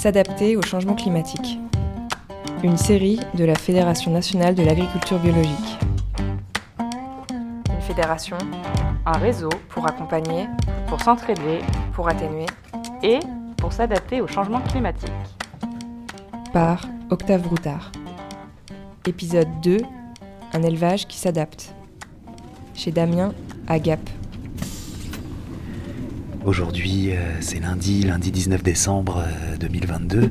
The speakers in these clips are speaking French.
S'adapter au changement climatique. Une série de la Fédération nationale de l'agriculture biologique. Une fédération, un réseau pour accompagner, pour s'entraider, pour atténuer et pour s'adapter au changement climatique. Par Octave Broutard. Épisode 2 Un élevage qui s'adapte. Chez Damien à Gap. Aujourd'hui, euh, c'est lundi, lundi 19 décembre euh, 2022.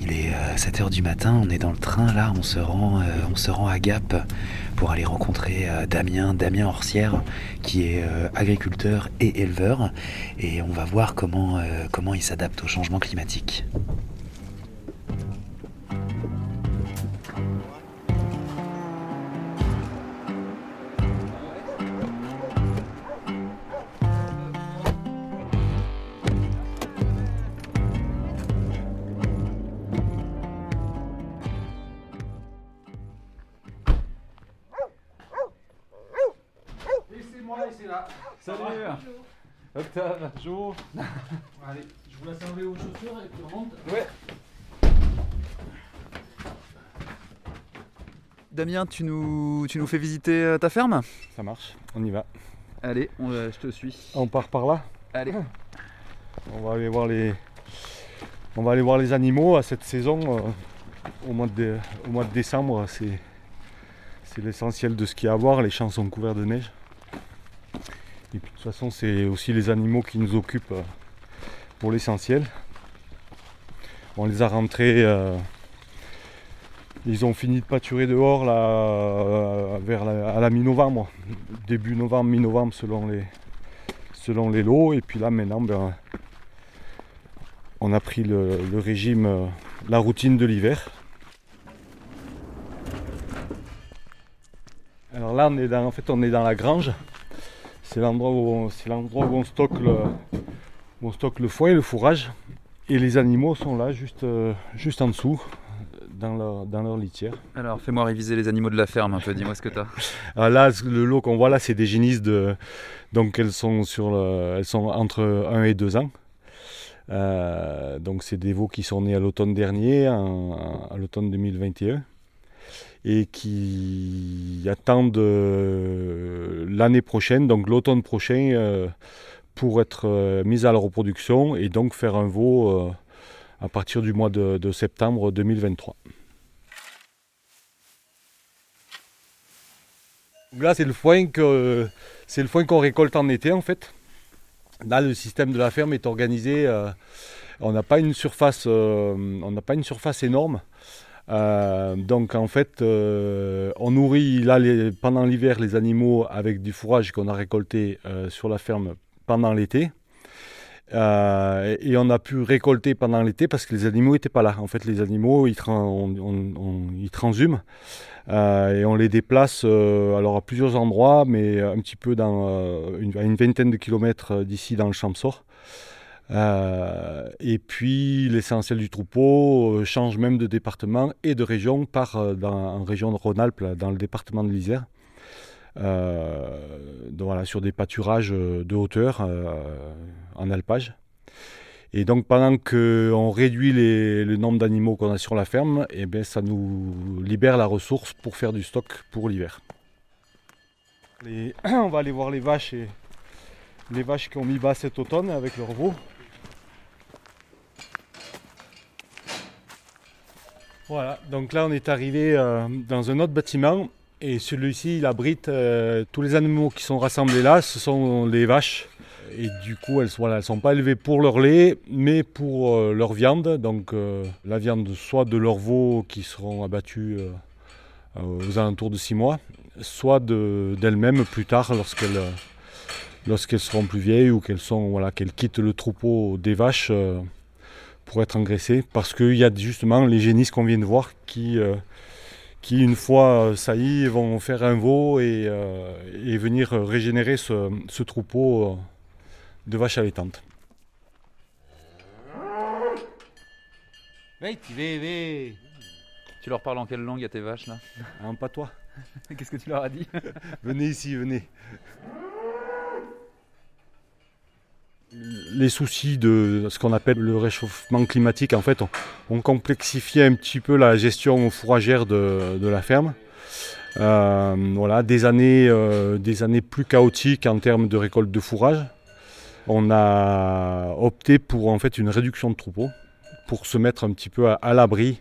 Il est 7h du matin, on est dans le train là, on se rend, euh, on se rend à Gap pour aller rencontrer euh, Damien, Damien Orsière, qui est euh, agriculteur et éleveur, et on va voir comment, euh, comment il s'adapte au changement climatique. Salut Octave, bonjour Allez, je vous laisse enlever vos chaussures et puis on monte. Ouais Damien, tu nous, tu nous fais visiter euh, ta ferme? Ça marche, on y va. Allez, on, euh, je te suis. On part par là? Allez. On va aller voir les, on va aller voir les animaux à cette saison. euh, au, mois de, au mois de décembre, c'est, c'est l'essentiel de ce qu'il y a à voir. Les champs sont couverts de neige. Et puis de toute façon, c'est aussi les animaux qui nous occupent euh, pour l'essentiel. On les a rentrés. euh, ils ont fini de pâturer dehors là, euh, vers la, à la mi-novembre, début novembre, mi-novembre selon les, selon les lots. Et puis là maintenant, ben, on a pris le, régime, la routine de l'hiver. Alors là, on est dans, en fait, on est dans la grange. C'est l'endroit où, on- où stocke le, où on stocke le foin et le fourrage. Et les animaux sont là, juste, euh, juste en dessous, dans leur, dans leur litière. Alors, fais-moi réviser les animaux de la ferme un peu, dis-moi ce que t'as. Ah, là, le lot qu'on voit là, c'est des génisses de. Donc elles sont sur le- elles sont entre 1 et 2 ans. Euh, donc c'est des veaux qui sont nés à l'automne dernier, en- à l'automne 2021, et qui attendent euh, l'année prochaine, donc l'automne prochain, euh, pour être euh, mis à la reproduction et donc faire un veau à partir du mois de, septembre 2023. Donc Là, c'est le foin que c'est le foin qu'on récolte en été en fait. Là, le système de la ferme est organisé. on n'a pas une surface, on n'a pas une surface énorme. Euh, donc en fait, euh, on nourrit là pendant l'hiver les animaux avec du fourrage qu'on a récolté euh, sur la ferme pendant l'été. Et on a pu récolter pendant l'été parce que les animaux n'étaient pas là. En fait, les animaux, ils, transhument. Et on les déplace alors à plusieurs endroits, mais un petit peu à une vingtaine de kilomètres d'ici dans le Champsor. Euh, et puis l'essentiel du troupeau euh, change même de département et de région, part euh, dans, en région de Rhône-Alpes, dans le département de l'Isère. Voilà, sur des pâturages de hauteur en alpage. Et donc pendant qu'on réduit le nombre d'animaux qu'on a sur la ferme, eh ben, ça nous libère la ressource pour faire du stock pour l'hiver. On va aller voir les vaches et les vaches qui ont mis bas cet automne avec leurs veaux. Voilà, donc là on est arrivé euh, dans un autre bâtiment et celui-ci il abrite euh, tous les animaux qui sont rassemblés là, ce sont les vaches. Et du coup, elles ne sont pas élevées pour leur lait, mais pour euh, leur viande. Donc la viande soit de leurs veaux qui seront abattus aux alentours de 6 mois, soit de- d'elles-mêmes plus tard lorsqu'elles seront plus vieilles ou qu'elles quittent le troupeau des vaches pour être engraissées. Parce qu'il y a justement les génisses qu'on vient de voir qui, euh, qui une fois euh, saillies, vont faire un veau et, euh, et venir régénérer ce, ce troupeau de vaches allaitantes. Tu leur parles en quelle langue à tes vaches là? Hein, pas toi. Qu'est-ce que tu leur as dit? Venez ici, venez. Les soucis de ce qu'on appelle le réchauffement climatique, ont, complexifié un petit peu la gestion fourragère de, la ferme. Euh, voilà, des années, euh, des années plus chaotiques en termes de récolte de fourrage. On a opté pour en fait une réduction de troupeaux pour se mettre un petit peu à, l'abri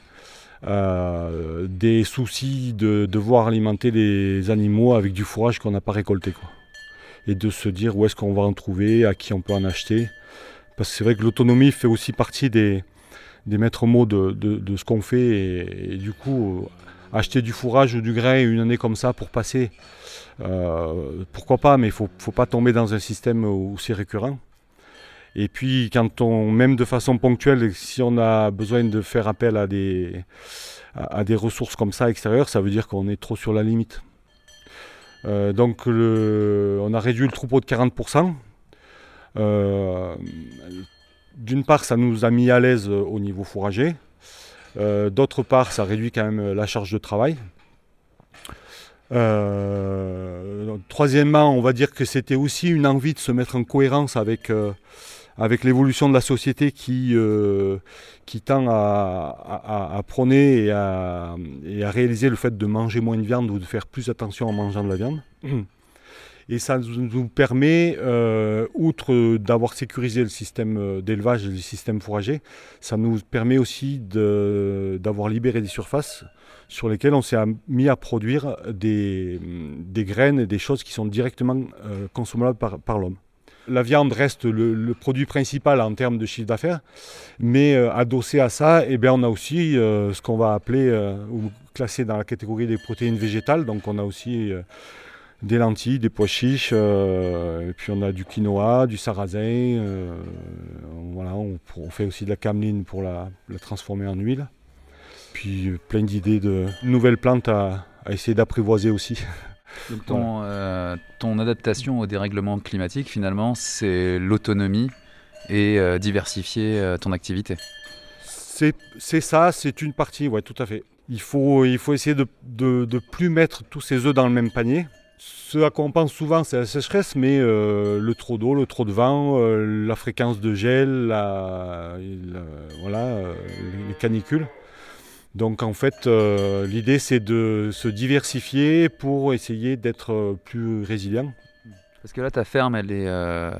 euh, des soucis de devoir alimenter les animaux avec du fourrage qu'on n'a pas récolté. Et de se dire où est-ce qu'on va en trouver, à qui on peut en acheter. Parce que c'est vrai que l'autonomie fait aussi partie des, des maîtres mots de, ce qu'on fait. Et, du coup, acheter du fourrage ou du grain une année comme ça pour passer, euh, pourquoi pas, mais il faut, faut, pas tomber dans un système où c'est récurrent. Et puis, quand on, même de façon ponctuelle, si on a besoin de faire appel à des, à des ressources comme ça extérieures, ça veut dire qu'on est trop sur la limite. Euh, donc on a réduit le troupeau de 40%. Euh, d'une part, ça nous a mis à l'aise au niveau fourrager. Euh, d'autre part, ça réduit quand même la charge de travail. troisièmement, on va dire que c'était aussi une envie de se mettre en cohérence avec avec l'évolution de la société qui, euh, qui tend à, prôner et à, réaliser le fait de manger moins de viande ou de faire plus attention en mangeant de la viande. Et ça nous permet, euh, outre d'avoir sécurisé le système euh, d'élevage et le système fourrager, ça nous permet aussi d'avoir libéré des surfaces sur lesquelles on s'est mis à produire des, graines et des choses qui sont directement consommables par l'homme. La viande reste le, produit principal en termes de chiffre d'affaires, mais euh, adossé à ça, eh bien, on a aussi euh, ce qu'on va appeler euh, ou classer dans la catégorie des protéines végétales. Donc on a aussi des lentilles, des pois chiches, puis on a du quinoa, du sarrasin. voilà, on, fait aussi de la cameline pour la, transformer en huile. Puis plein d'idées de nouvelles plantes à essayer d'apprivoiser aussi. Donc euh, ton, adaptation au dérèglement climatique, finalement, c'est l'autonomie et euh, diversifier euh, ton activité. C'est ça, c'est une partie, oui, tout à fait. Il faut, il faut essayer de ne plus mettre tous ses œufs dans le même panier. Ce à quoi on pense souvent, c'est la sécheresse, mais le trop d'eau, le trop de vent, la fréquence de gel, voilà, les canicules. Donc en fait, euh, l'idée c'est de se diversifier pour essayer d'être euh, plus résilient. Parce que là, ta ferme, elle est, euh,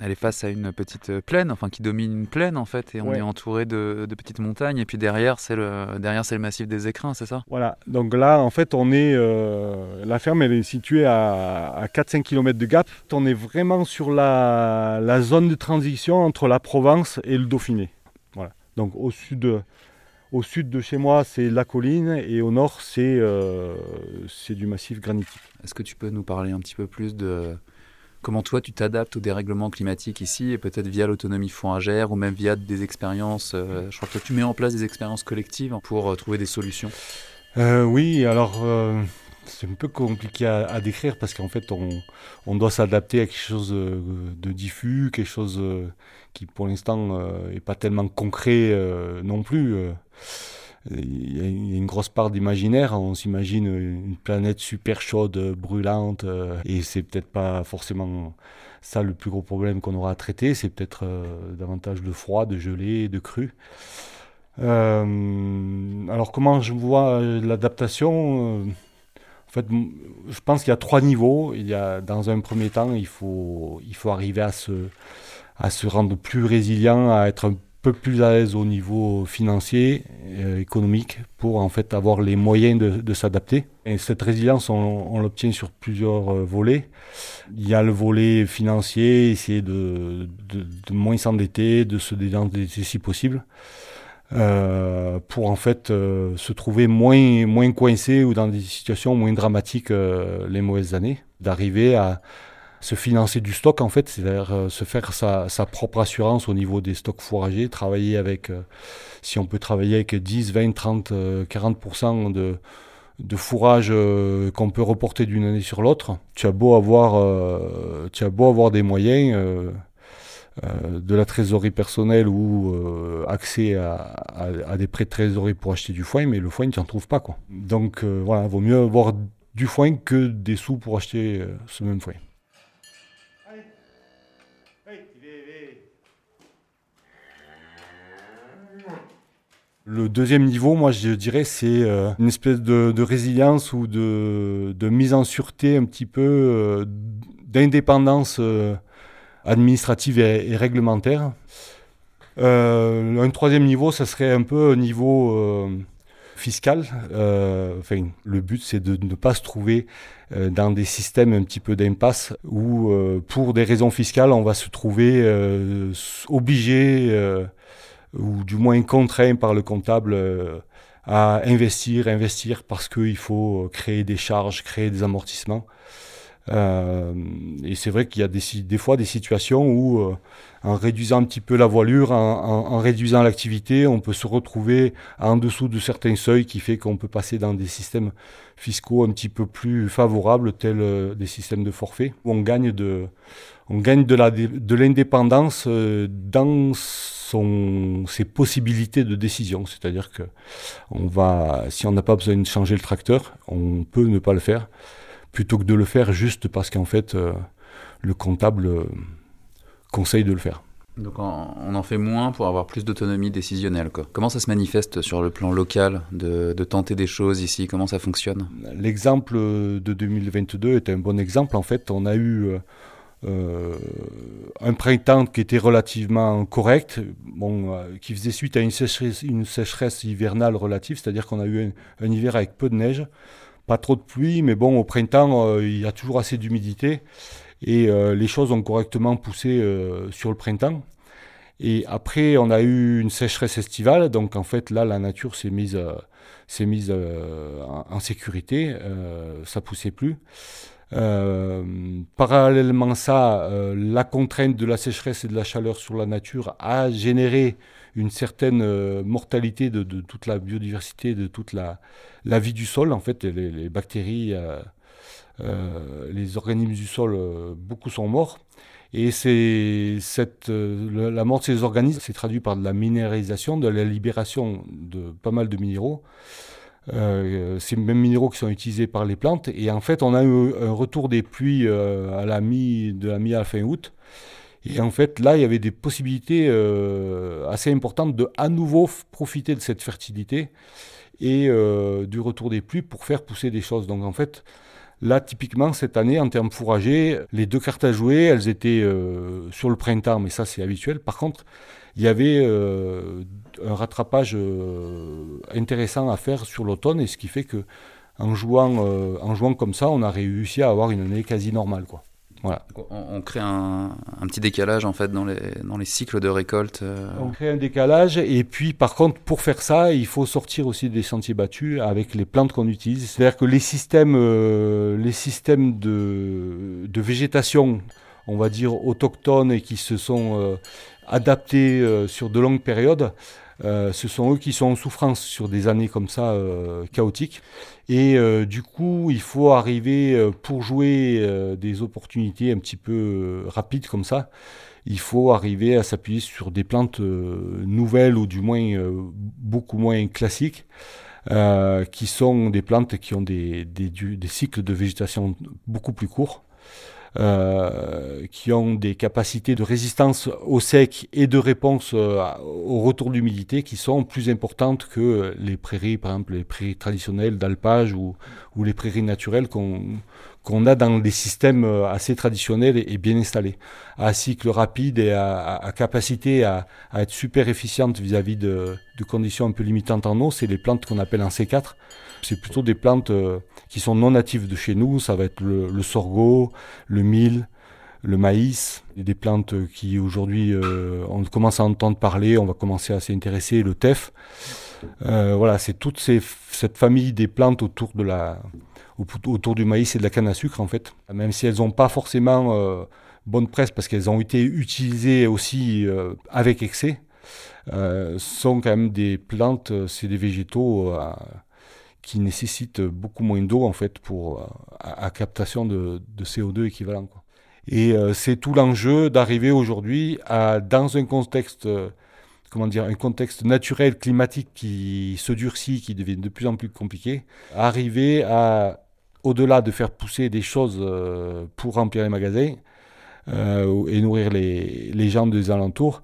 elle est face à une petite plaine, enfin qui domine une plaine en fait, et on est entouré de, petites montagnes. Et puis derrière, c'est le derrière, c'est le massif des Écrins, c'est ça? Voilà. Donc là, en fait, on est la ferme, elle est située à, à 4-5 km de Gap. On est vraiment sur la, la, zone de transition entre la Provence et le Dauphiné. Voilà. Donc au sud au sud de chez moi, c'est la colline et au nord, c'est euh, du massif granitique. Est-ce que tu peux nous parler un petit peu plus de comment toi tu t'adaptes au dérèglement climatique ici et peut-être via l'autonomie fourragère ou même via des expériences euh, Je crois que tu mets en place des expériences collectives pour euh, trouver des solutions. oui, alors c'est un peu compliqué à, décrire parce qu'en fait on, doit s'adapter à quelque chose de, diffus, quelque chose qui pour l'instant n'est pas tellement concret non plus il y a une grosse part d'imaginaire. On s'imagine une planète super chaude, brûlante, euh, et c'est peut-être pas forcément ça le plus gros problème qu'on aura à traiter. C'est peut-être euh, davantage de froid, de gelée, de cru. Euh, alors comment je vois l'adaptation En fait, je pense qu'il y a trois niveaux. Il y a, dans un premier temps, il faut, il faut arriver à se, à se rendre plus résilient, à être un peu plus à l'aise au niveau financier, euh, économique, pour en fait avoir les moyens de, s'adapter. Et cette résilience, on, l'obtient sur plusieurs euh, volets. Il y a le volet financier, essayer de, de, moins s'endetter, de se désendetter si possible. Euh, pour en fait se trouver moins, moins coincé ou dans des situations moins dramatiques les mauvaises années, d'arriver à, se financer du stock en fait, c'est-à-dire euh, se faire sa, propre assurance au niveau des stocks fourragers, travailler avec, euh, si on peut travailler avec 10, 20, 30, 40% de, fourrage euh, qu'on peut reporter d'une année sur l'autre, tu as beau avoir, tu as beau avoir des moyens, de la trésorerie personnelle ou accès à, des prêts de trésorerie pour acheter du foin, mais le foin, tu n'en trouves pas. Quoi. Donc voilà, vaut mieux avoir du foin que des sous pour acheter ce même foin. Le deuxième niveau, moi je dirais, c'est une espèce de, résilience ou de, mise en sûreté un petit peu d'indépendance administrative et, réglementaire. un troisième niveau, ça serait un peu au niveau fiscal. Euh, enfin, le but, c'est de ne pas se trouver euh, dans des systèmes un petit peu d'impasse où, euh, pour des raisons fiscales, on va se trouver obligé ou du moins contraint par le comptable à investir, investir parce qu'il faut créer des charges, créer des amortissements. Euh, et c'est vrai qu'il y a des, fois des situations où, euh, en réduisant un petit peu la voilure, en, réduisant l'activité, on peut se retrouver en dessous de certains seuils qui fait qu'on peut passer dans des systèmes fiscaux un petit peu plus favorables, tels euh, des systèmes de forfait, où on gagne de, on gagne de l'indépendance dans son, ses possibilités de décision. C'est-à-dire que on va, si on n'a pas besoin de changer le tracteur, on peut ne pas le faire plutôt que de le faire juste parce qu'en fait, euh, le comptable euh, conseille de le faire. Donc on en fait moins pour avoir plus d'autonomie décisionnelle. Comment ça se manifeste sur le plan local de, tenter des choses ici? Comment ça fonctionne? L'exemple de 2022 est un bon exemple. En fait, on a eu euh, un printemps qui était relativement correct, bon, qui faisait suite à une sécheresse, une sécheresse hivernale relative, c'est-à-dire qu'on a eu un, hiver avec peu de neige pas trop de pluie, mais bon, au printemps, euh, il y a toujours assez d'humidité. Et euh, les choses ont correctement poussé euh, sur le printemps. Et après, on a eu une sécheresse estivale. Donc, en fait, là, la nature s'est mise, s'est mise en, sécurité. ça poussait plus. parallèlement à ça, la contrainte de la sécheresse et de la chaleur sur la nature a généré une certaine euh, mortalité de, toute la biodiversité, de toute la, la vie du sol. En fait, les, bactéries, euh, euh, les organismes du sol, beaucoup sont morts. Et la mort de ces organismes s'est traduite par de la minéralisation, de la libération de pas mal de minéraux. ces mêmes minéraux qui sont utilisés par les plantes. Et en fait, on a eu un retour des pluies à la mi, de la mi à fin août. Et en fait, là, il y avait des possibilités euh, assez importantes de à nouveau profiter de cette fertilité et euh, du retour des pluies pour faire pousser des choses. Donc en fait, là, typiquement, cette année, en termes fourragers, les deux cartes à jouer, elles étaient euh, sur le printemps, mais ça, c'est habituel. Par contre, il y avait un rattrapage intéressant à faire sur l'automne, et ce qui fait que en jouant, en jouant comme ça, on a réussi à avoir une année quasi normale. Quoi. On, crée un, petit décalage en fait dans les, dans les cycles de récolte. Euh. On crée un décalage et puis par contre pour faire ça il faut sortir aussi des sentiers battus avec les plantes qu'on utilise. C'est-à-dire que les systèmes, euh, les systèmes de, de, végétation on va dire autochtones et qui se sont euh, adaptés sur de longues périodes euh, ce sont eux qui sont en souffrance sur des années comme ça euh, chaotiques. Et euh, du coup, il faut arriver, pour jouer des opportunités un petit peu rapides comme ça, il faut arriver à s'appuyer sur des plantes nouvelles ou du moins beaucoup moins classiques. qui sont des plantes qui ont des, des cycles de végétation beaucoup plus courts. Euh, qui ont des capacités de résistance au sec et de réponse euh, au retour d'humidité qui sont plus importantes que les prairies, par exemple les prairies traditionnelles d'alpage ou, ou, les prairies naturelles qu'on qu'on a dans des systèmes euh, assez traditionnels et, bien installés, à cycle rapide et à, capacité à, être super efficiente vis-à-vis de, conditions un peu limitantes en eau, c'est les plantes qu'on appelle en C4. C'est plutôt des plantes qui sont non natives de chez nous. Ça va être le, sorgho, le mil, le maïs, des plantes qui aujourd'hui euh, on commence à entendre parler, on va commencer à s'y intéresser, le teff. Euh, voilà, c'est toute cette famille des plantes autour, de la, autour du maïs et de la canne à sucre en fait. Même si elles n'ont pas forcément euh, bonne presse parce qu'elles ont été utilisées aussi avec excès, sont quand même des plantes, c'est des végétaux qui nécessite beaucoup moins d'eau en fait pour euh, à, captation de, CO2 équivalent. Et euh, c'est tout l'enjeu d'arriver aujourd'hui à dans un contexte euh, comment dire un contexte naturel climatique qui se durcit, qui devient de plus en plus compliqué, arriver à au-delà de faire pousser des choses pour remplir les magasins, et nourrir les, les, gens des alentours,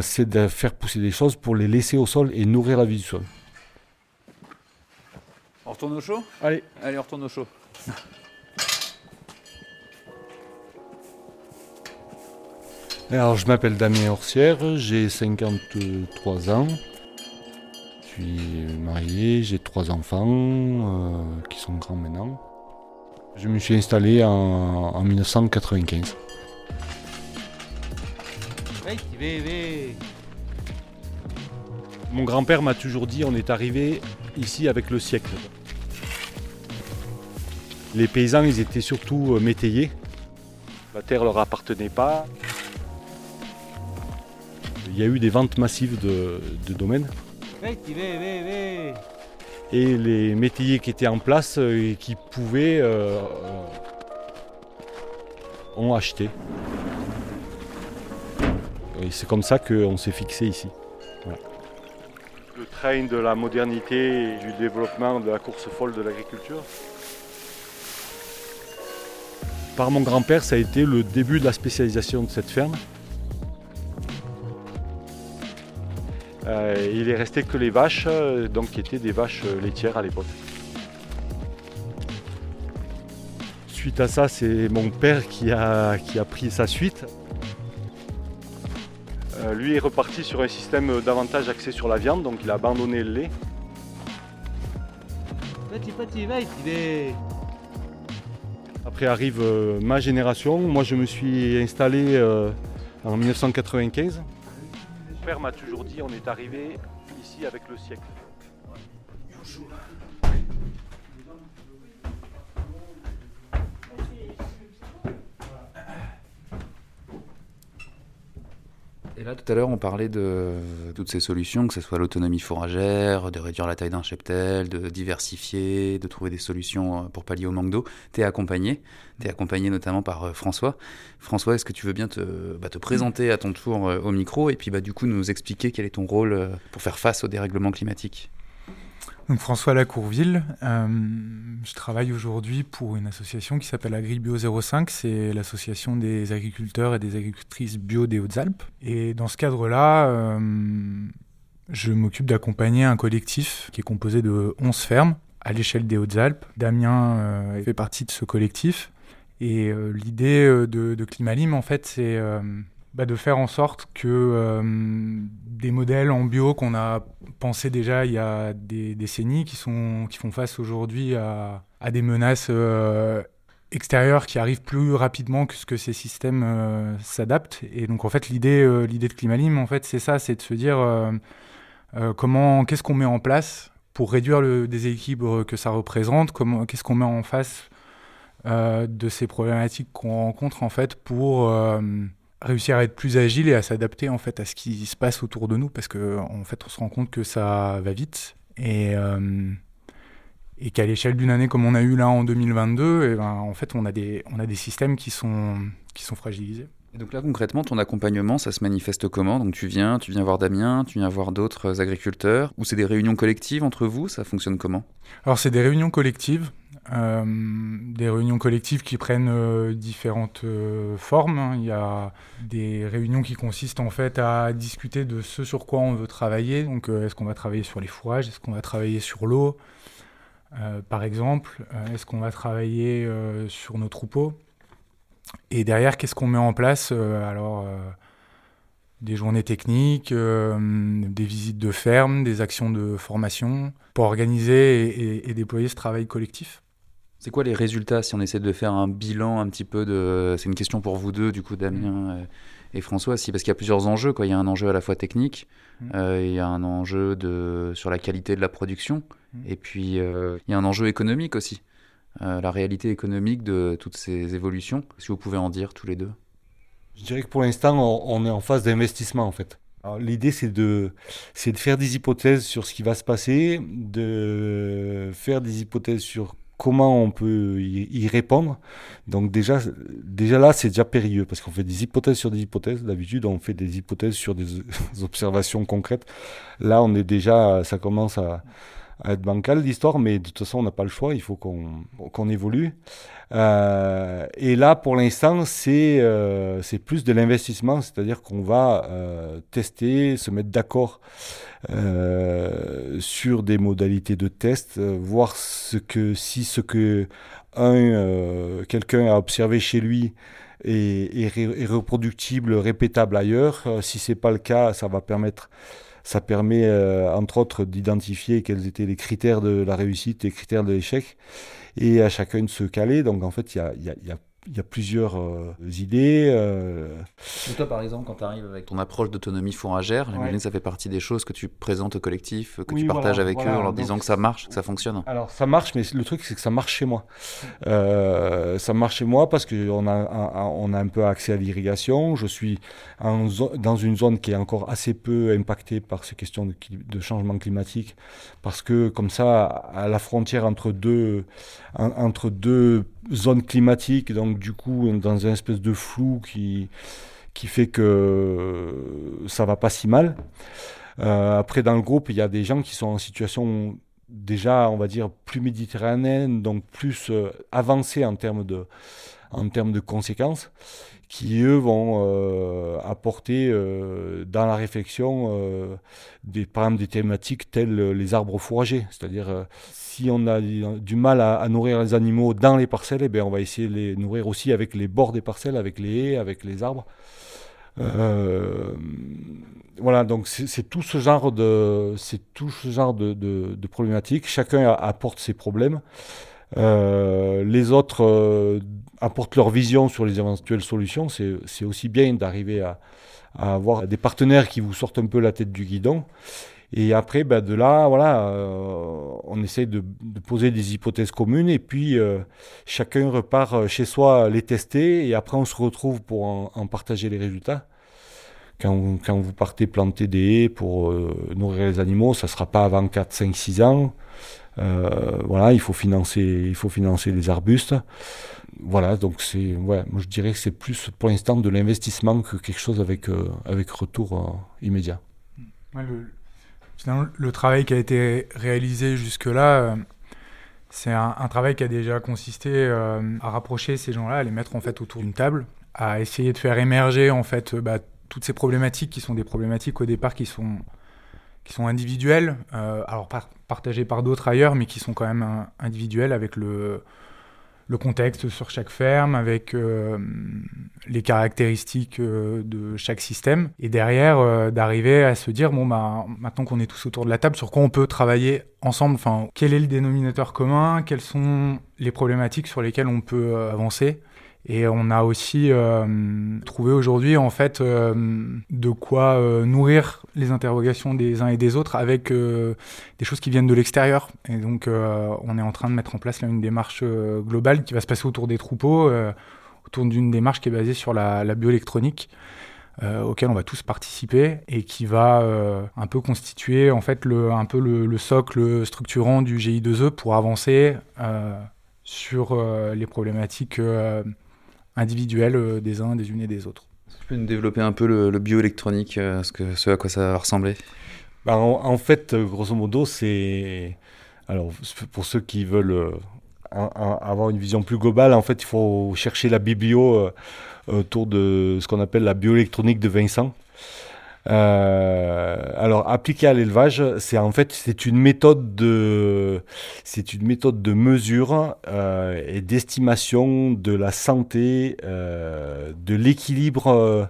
c'est de faire pousser des choses pour les laisser au sol et nourrir la vie du sol. On retourne au chaud? Allez. Allez, on retourne au chaud. Alors, je m'appelle Damien Orsière, j'ai 53 ans. Je suis marié, j'ai trois enfants euh, qui sont grands maintenant. Je me suis installé en, 1995. Mon grand-père m'a toujours dit on est arrivé ici avec le siècle. Les paysans, ils étaient surtout euh, métayers. La terre leur appartenait pas. Il y a eu des ventes massives de, domaines. Et les métayers qui étaient en place euh, et qui pouvaient euh, ont acheté. Et c'est comme ça qu'on s'est fixé ici. Le train de la modernité et du développement de la course folle de l'agriculture? Par mon grand-père, ça a été le début de la spécialisation de cette ferme. Euh, il est resté que les vaches, euh, donc qui étaient des vaches euh, laitières à l'époque. Suite à ça, c'est mon père qui a, qui a pris sa suite. lui est reparti sur un système davantage axé sur la viande, donc il a abandonné le lait. Petit, petit, petit, après arrive euh, ma génération. Moi, je me suis installé euh, en 1995. M'a toujours dit on est arrivé ici avec le siècle. Et là, tout à l'heure, on parlait de toutes ces solutions, que ce soit l'autonomie fourragère, de réduire la taille d'un cheptel, de diversifier, de trouver des solutions euh, pour pallier au manque d'eau. Tu accompagné, tu accompagné notamment par euh, François. François, est-ce que tu veux bien te, bah, te présenter à ton tour euh, au micro et puis bah, du coup nous expliquer quel est ton rôle pour faire face au dérèglement climatique François Lacourville, euh, je travaille aujourd'hui pour une association qui s'appelle AgriBio 05, c'est l'association des agriculteurs et des agricultrices bio des Hautes-Alpes. Et dans ce cadre-là, euh, je m'occupe d'accompagner un collectif qui est composé de 11 fermes à l'échelle des Hautes-Alpes. Damien euh, fait partie de ce collectif. Et l'idée de, de Climalim, en fait, c'est bah, de faire en sorte que euh, des modèles en bio qu'on a pensé déjà il y a des décennies, qui, sont, qui font face aujourd'hui à, à, des menaces euh, extérieures qui arrivent plus rapidement que ce que ces systèmes euh, s'adaptent. Et donc en fait l'idée de Climalim, en fait, c'est ça, c'est de se dire comment, qu'est-ce qu'on met en place pour réduire le déséquilibre que ça représente, comment, qu'est-ce qu'on met en face de ces problématiques qu'on rencontre en fait pour réussir à être plus agile et à s'adapter en fait à ce qui se passe autour de nous parce que en fait on se rend compte que ça va vite. Et euh, et qu'à l'échelle d'une année comme on a eu là en 2022 et eh ben, en fait on a des on a des systèmes qui sont qui sont fragilisés. Et donc là concrètement ton accompagnement ça se manifeste comment? Donc tu viens tu viens voir Damien, tu viens voir d'autres agriculteurs ou c'est des réunions collectives entre vous, ça fonctionne comment? Alors c'est des réunions collectives des réunions collectives qui prennent euh, différentes euh, formes. Hein. Il y a des réunions qui consistent en fait à discuter de ce sur quoi on veut travailler. Donc, est-ce qu'on va travailler sur les fourrages? Est-ce qu'on va travailler sur l'eau? Par exemple, est-ce qu'on va travailler sur nos troupeaux? Et derrière, qu'est-ce qu'on met en place Alors des journées techniques, des visites de ferme, des actions de formation pour organiser et déployer ce travail collectif? C'est quoi les résultats si on essaie de faire un bilan un petit peu de. C'est une question pour vous deux, du coup, Damien mm. euh, et François, si, parce qu'il y a plusieurs enjeux. Quoi. Il y a un enjeu à la fois technique, mm. euh, il y a un enjeu de... sur la qualité de la production, mm. et puis euh, il y a un enjeu économique aussi. la réalité économique de toutes ces évolutions. Si vous pouvez en dire tous les deux? Je dirais que pour l'instant, on, est en phase d'investissement en fait. L'idée, c'est de, de faire des hypothèses sur ce qui va se passer, de faire des hypothèses sur comment on peut y, répondre. Donc déjà, là, c'est déjà périlleux parce qu'on fait des hypothèses sur des hypothèses. D'habitude, on fait des hypothèses sur des observations concrètes. Là, on est déjà, ça commence à, à être bancale l'histoire, mais de toute façon, on n'a pas le choix, il faut qu'on évolue. Euh, et là, pour l'instant, c'est euh, plus de l'investissement, c'est-à-dire qu'on va euh, tester, se mettre d'accord sur des modalités de test, voir ce que si ce que un quelqu'un a observé chez lui est, est, reproductible, répétable ailleurs. si c'est pas le cas, ça va permettre ça permet, euh, entre autres, d'identifier quels étaient les critères de la réussite et les critères de l'échec, et à chacun de se caler. Donc, en fait, il y a, y, a, y a il y a plusieurs euh, idées. Euh... toi, par exemple, quand tu arrives avec ton approche d'autonomie fourragère, j'imagine que ça fait partie des choses que tu présentes au collectif, que tu partages avec eux en leur disant que ça marche, que ça fonctionne. Alors, ça marche, mais le truc, c'est que ça marche chez moi. Euh, ça marche chez moi parce qu'on a, un, on a un peu accès à l'irrigation. Je suis en dans une zone qui est encore assez peu impactée par ces questions de, de changement climatique, parce que comme ça, à la frontière entre deux, entre deux zones climatiques, donc du coup dans une espèce de flou qui, qui fait que ça va pas si mal. Euh, après, dans le groupe, il y a des gens qui sont en situation déjà, on va dire, plus méditerranéenne, donc plus euh, avancée en termes de, en termes de conséquences qui eux vont euh, apporter dans la réflexion des, par des thématiques telles les arbres fourragers. C'est-à-dire si on a du mal à, nourrir les animaux dans les parcelles, eh bien, on va essayer de les nourrir aussi avec les bords des parcelles, avec les haies, avec les arbres. voilà, donc c'est tout ce genre de, c'est tout ce genre de problématiques. Chacun apporte ses problèmes. Euh, les autres euh, apportent leur vision sur les éventuelles solutions. C'est aussi bien d'arriver à, avoir des partenaires qui vous sortent un peu la tête du guidon. Et après, ben, de là, voilà, euh, on essaie de, poser des hypothèses communes et puis chacun repart chez soi les tester et après on se retrouve pour en, partager les résultats. Quand, vous partez planter des haies pour nourrir les animaux, ça ne sera pas avant 4, 5, 6 ans. Euh, voilà, il faut financer, il faut financer les arbustes. Voilà, donc c'est, ouais, moi je dirais que c'est plus pour l'instant de l'investissement que quelque chose avec, euh, avec retour euh, immédiat. Le travail qui a été réalisé jusque-là, c'est un, travail qui a déjà consisté à rapprocher ces gens-là, à les mettre en fait autour d'une table, à essayer de faire émerger en fait bah, toutes ces problématiques qui sont des problématiques au départ qui sont qui sont individuels, euh, alors partagés par d'autres ailleurs, mais qui sont quand même euh, individuels avec le, le contexte sur chaque ferme, avec euh, les caractéristiques de chaque système, et derrière d'arriver à se dire bon bah maintenant qu'on est tous autour de la table, sur quoi on peut travailler ensemble. Enfin, quel est le dénominateur commun Quelles sont les problématiques sur lesquelles on peut avancer? Et on a aussi euh, trouvé aujourd'hui en fait euh, de quoi euh, nourrir les interrogations des uns et des autres avec des choses qui viennent de l'extérieur. Et donc on est en train de mettre en place là une démarche globale qui va se passer autour des troupeaux, autour d'une démarche qui est basée sur la, bioélectronique. auquel on va tous participer et qui va un peu constituer en fait le, un peu le, le socle structurant du GI2E pour avancer sur les problématiques individuelle euh, des uns, des unes et des autres. Tu peux nous développer un peu le, bioélectronique, euh, ce, que, ce à quoi ça va ressembler? Bah, en, fait, euh, grosso modo, c'est. Alors, pour ceux qui veulent avoir une vision plus globale, en fait, il faut chercher la biblio autour de ce qu'on appelle la bioélectronique de Vincent. Euh, alors, appliqué à l'élevage, c'est en fait c'est une méthode de c'est une méthode de mesure euh, et d'estimation de la santé, euh, de l'équilibre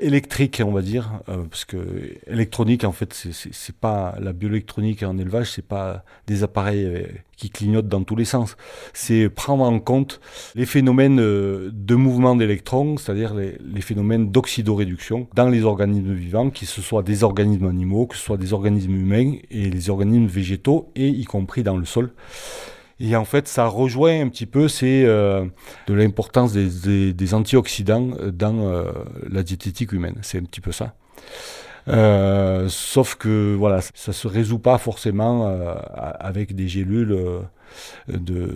électrique, on va dire, euh, parce que électronique, en fait, c'est pas la bioélectronique en élevage, c'est pas des appareils euh, qui clignotent dans tous les sens. C'est prendre en compte les phénomènes euh, de mouvement d'électrons, c'est-à-dire les, les, phénomènes d'oxydoréduction dans les organismes vivants, que ce soit des organismes animaux, que ce soit des organismes humains et les organismes végétaux, et y compris dans le sol. Et en fait, ça rejoint un petit peu c'est euh, de l'importance des, antioxydants dans euh, la diététique humaine. C'est un petit peu ça. Euh, sauf que voilà, ça se résout pas forcément avec des gélules de,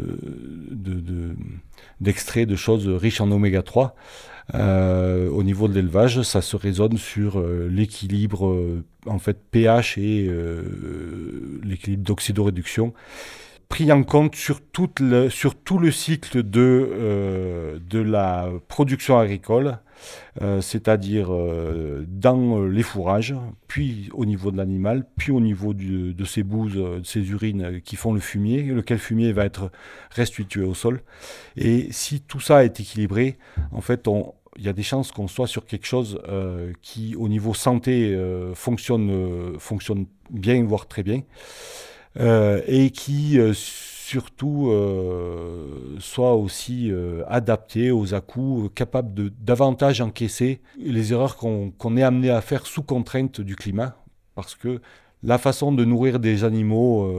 d'extrait de, de, choses riches en oméga 3. au niveau de l'élevage, ça se raisonne sur l'équilibre en fait pH et l'équilibre d'oxydoréduction pris en compte sur, le, sur tout le cycle de, de la production agricole euh, c'est-à-dire euh, dans les fourrages, puis au niveau de l'animal, puis au niveau de ses bouses, de ses urines qui font le fumier, lequel fumier va être restitué au sol. Et si tout ça est équilibré, en fait, il y a des chances qu'on soit sur quelque chose euh, qui, au niveau santé, fonctionne, fonctionne bien, voire très bien, et qui surtout euh, soit aussi euh, adapté aux à-coups, euh, capable de davantage encaisser les erreurs qu'on est amené à faire sous contrainte du climat, parce que la façon de nourrir des animaux,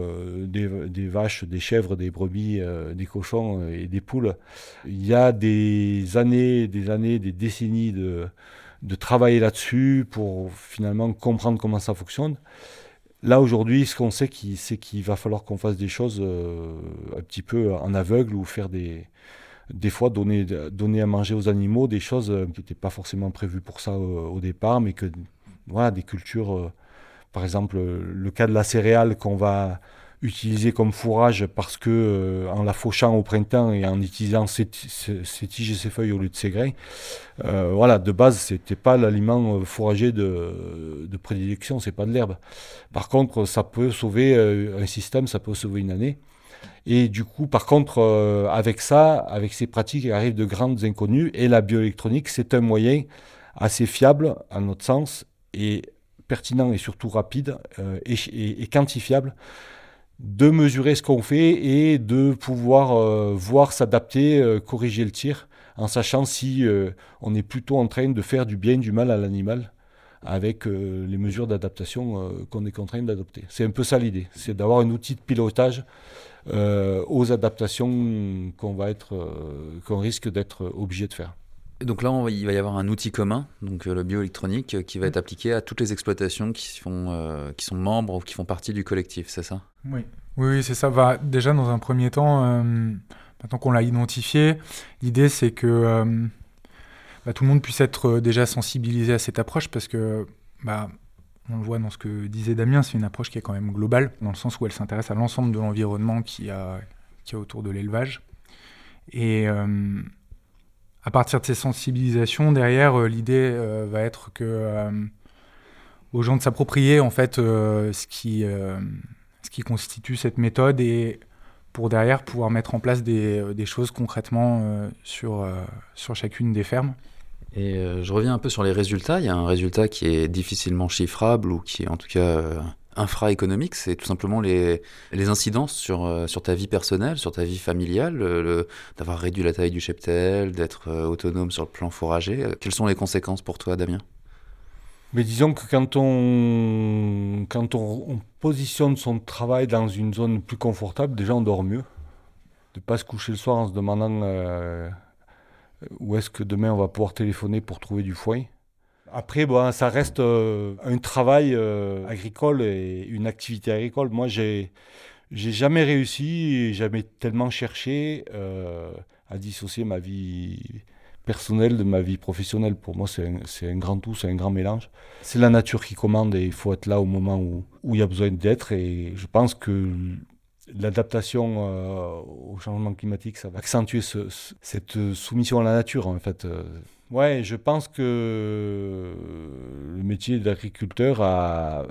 des, vaches, des chèvres, des brebis, des cochons et des poules, il y a des années, des années, des décennies de, de travailler là-dessus pour finalement comprendre comment ça fonctionne. Là, aujourd'hui, ce qu'on sait, c'est qu'il va falloir qu'on fasse des choses euh, un petit peu en aveugle ou faire des. Des fois, donner, donner à manger aux animaux des choses euh, qui n'étaient pas forcément prévues pour ça euh, au, départ, mais que, voilà, des cultures. par exemple, le cas de la céréale qu'on va utilisée comme fourrage parce que euh, en la fauchant au printemps et en utilisant ses, tiges et ses feuilles au lieu de ses grains, euh, voilà, de base, c'était pas l'aliment euh, fourragé de, de prédilection, c'est pas de l'herbe. Par contre, ça peut sauver un système, ça peut sauver une année. Et du coup, par contre, avec ça, avec ces pratiques, il arrive de grandes inconnues. Et la bioélectronique, c'est un moyen assez fiable, à notre sens, et pertinent et surtout rapide et, et quantifiable de mesurer ce qu'on fait et de pouvoir euh, voir s'adapter, euh, corriger le tir, en sachant si euh, on est plutôt en train de faire du bien, du mal à l'animal avec les mesures d'adaptation qu'on est contraint d'adopter. C'est un peu ça l'idée, c'est d'avoir un outil de pilotage aux adaptations qu'on va être, qu'on risque d'être obligé de faire. Donc là, il va y avoir un outil commun, donc le bioélectronique, qui va être appliqué à toutes les exploitations qui, font, qui sont membres ou qui font partie du collectif, c'est ça? Oui, oui, c'est ça. Va déjà dans un premier temps, euh, maintenant qu'on l'a identifié, l'idée c'est que euh, bah, tout le monde puisse être euh, déjà sensibilisé à cette approche parce que bah, on le voit dans ce que disait Damien, c'est une approche qui est quand même globale, dans le sens où elle s'intéresse à l'ensemble de l'environnement qui a, qui a autour de l'élevage. Et à partir de ces sensibilisations, derrière, l'idée va être que aux gens de s'approprier en fait ce qui ce qui constitue cette méthode et pour derrière pouvoir mettre en place des, euh, des choses concrètement euh, sur, euh, sur chacune des fermes. Et je reviens un peu sur les résultats. Il y a un résultat qui est difficilement chiffrable ou qui est en tout cas infra-économique. C'est tout simplement les, les incidences sur, sur ta vie personnelle, sur ta vie familiale, d'avoir réduit la taille du cheptel, d'être autonome sur le plan fourrager. Quelles sont les conséquences pour toi, Damien? Mais disons que quand on, quand on, positionne son travail dans une zone plus confortable, déjà on dort mieux. De ne pas se coucher le soir en se demandant euh, où est-ce que demain on va pouvoir téléphoner pour trouver du foin. Après, bon, ça reste euh, un travail euh, agricole et une activité agricole. Moi, j'ai, j'ai jamais réussi, jamais tellement cherché à dissocier ma vie personnel de ma vie professionnelle. Pour moi, c'est un, un, grand tout, c'est un grand mélange. C'est la nature qui commande et il faut être là au moment où, il y a besoin d'être. Et je pense que l'adaptation euh, au changement climatique, ça va accentuer ce, cette soumission à la nature, en fait. Euh, ouais, je pense que le métier d'agriculteur a,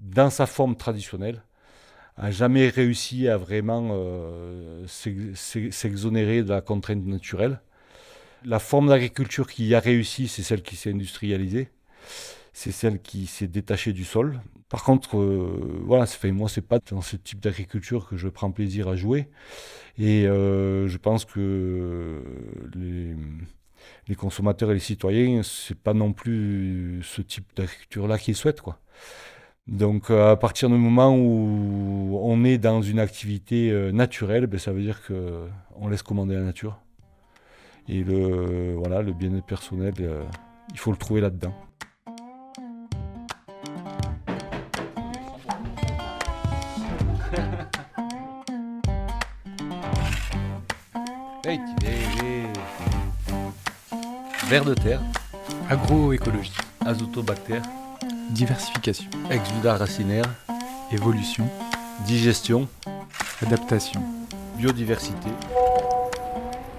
dans sa forme traditionnelle, a jamais réussi à vraiment euh, s'exonérer de la contrainte naturelle. La forme d'agriculture qui a réussi, c'est celle qui s'est industrialisée. C'est celle qui s'est détachée du sol. Par contre, euh, voilà, fait, moi, c'est pas dans ce type d'agriculture que je prends plaisir à jouer. Et euh, je pense que les, consommateurs et les citoyens, c'est pas non plus ce type d'agriculture-là qu'ils souhaitent, quoi. Donc, à partir du moment où on est dans une activité euh, naturelle, ben, ça veut dire qu'on laisse commander la nature. Et le, voilà, le bien-être personnel, euh, il faut le trouver là-dedans. Vers de terre, Agroécologie. azotobactères, Diversification. exudat racinaire, Évolution. digestion, Adaptation. biodiversité.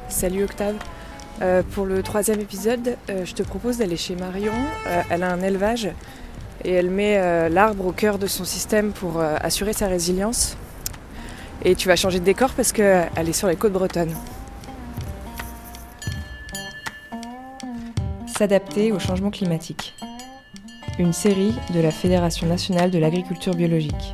Salut Octave. Euh, pour le troisième épisode, euh, je te propose d'aller chez Marion. Euh, elle a un élevage et elle met euh, l'arbre au cœur de son système pour euh, assurer sa résilience. Et tu vas changer de décor parce qu'elle est sur les côtes bretonnes. S'adapter au changement climatique. Une série de la Fédération nationale de l'agriculture biologique.